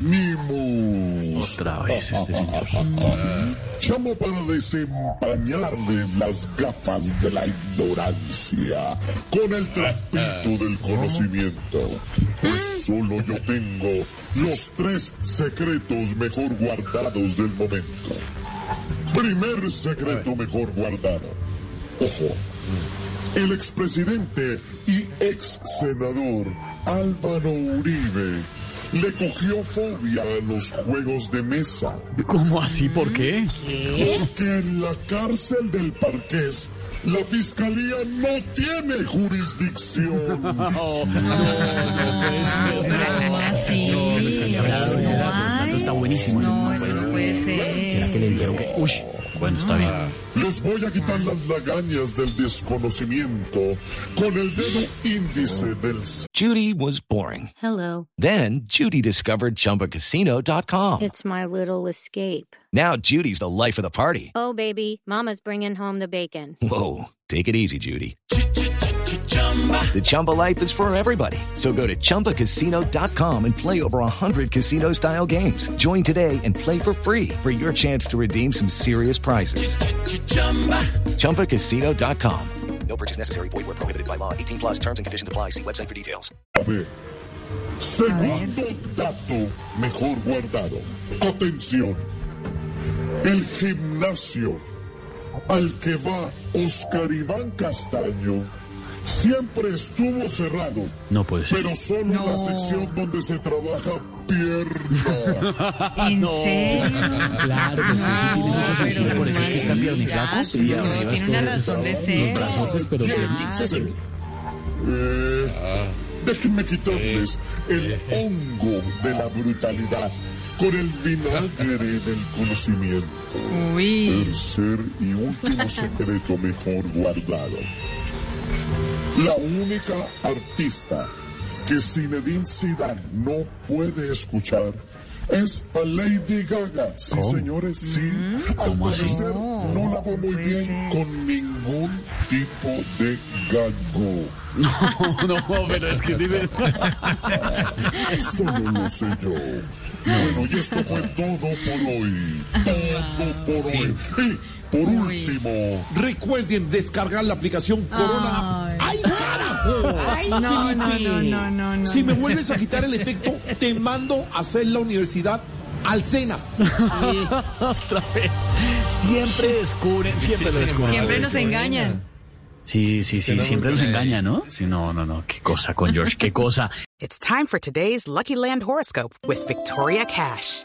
¡Mimos! Otra vez este señor. Llamo para desempañarles las gafas de la ignorancia con el trapito del conocimiento. Pues solo yo tengo los tres secretos mejor guardados del momento. Primer secreto mejor guardado. Ojo. El expresidente y ex senador Álvaro Uribe le cogió fobia a los juegos de mesa. ¿Cómo así? ¿Por qué? Porque en la cárcel del Parqués la fiscalía no tiene jurisdicción. Así. Esto está buenísimo. No, eso no puede ser. ¿Será que le dijeron que.? Uy, bueno, está bien. Les voy a quitar las lagañas del desconocimiento con el dedo índice del Judy was boring. Hello. Then Judy discovered ChumbaCasino.com. It's my little escape. Now Judy's the life of the party. Oh, baby, Mama's bringing home the bacon. Whoa, take it easy, Judy. The Chumba life is for everybody. So go to ChumbaCasino.com and play over 100 casino style games. Join today and play for free for your chance to redeem some serious prizes. ChumbaCasino.com. No purchase necessary. Void were prohibited by law. 18 plus terms and conditions apply. See website for details. Segundo dato mejor guardado. Atención. El gimnasio al que va Oscar Iván Castaño siempre estuvo cerrado, No puede ser. pero solo en la sección donde se trabaja pierna. ¿En serio? Claro, porque sí tiene mucha pero sensibilidad, por eso es que está pierniflaco. Sí, no, arriba tiene una razón de ser. Los brazotes, pero piernitas. Eh, déjenme quitarles el hongo de la brutalidad con el vinagre del conocimiento. Uy. Tercer y último secreto mejor guardado. La única artista que Zinedine Zidane no puede escuchar es a Lady Gaga. Sí, señores, sí. Al ¿Cómo así? parecer no la va muy bien ser. con ningún tipo de gago. No, no, pero es que dime. Solo lo sé yo. Bueno, y esto fue todo por hoy. Todo por hoy. Y por último, Recuerden descargar la aplicación Corona. Ay. ¡Ay, carajo! Ay, no, no, no, no, no, no, Si me vuelves a quitar el efecto, te mando a hacer la universidad al Sena. Otra vez. Siempre descubren, siempre lo descubren. Siempre nos engañan. Sí, sí, sí, siempre nos engañan, ¿no? Sí, no, no, no. Qué cosa con George, qué cosa. It's time for today's Lucky Land horoscope with Victoria Cash.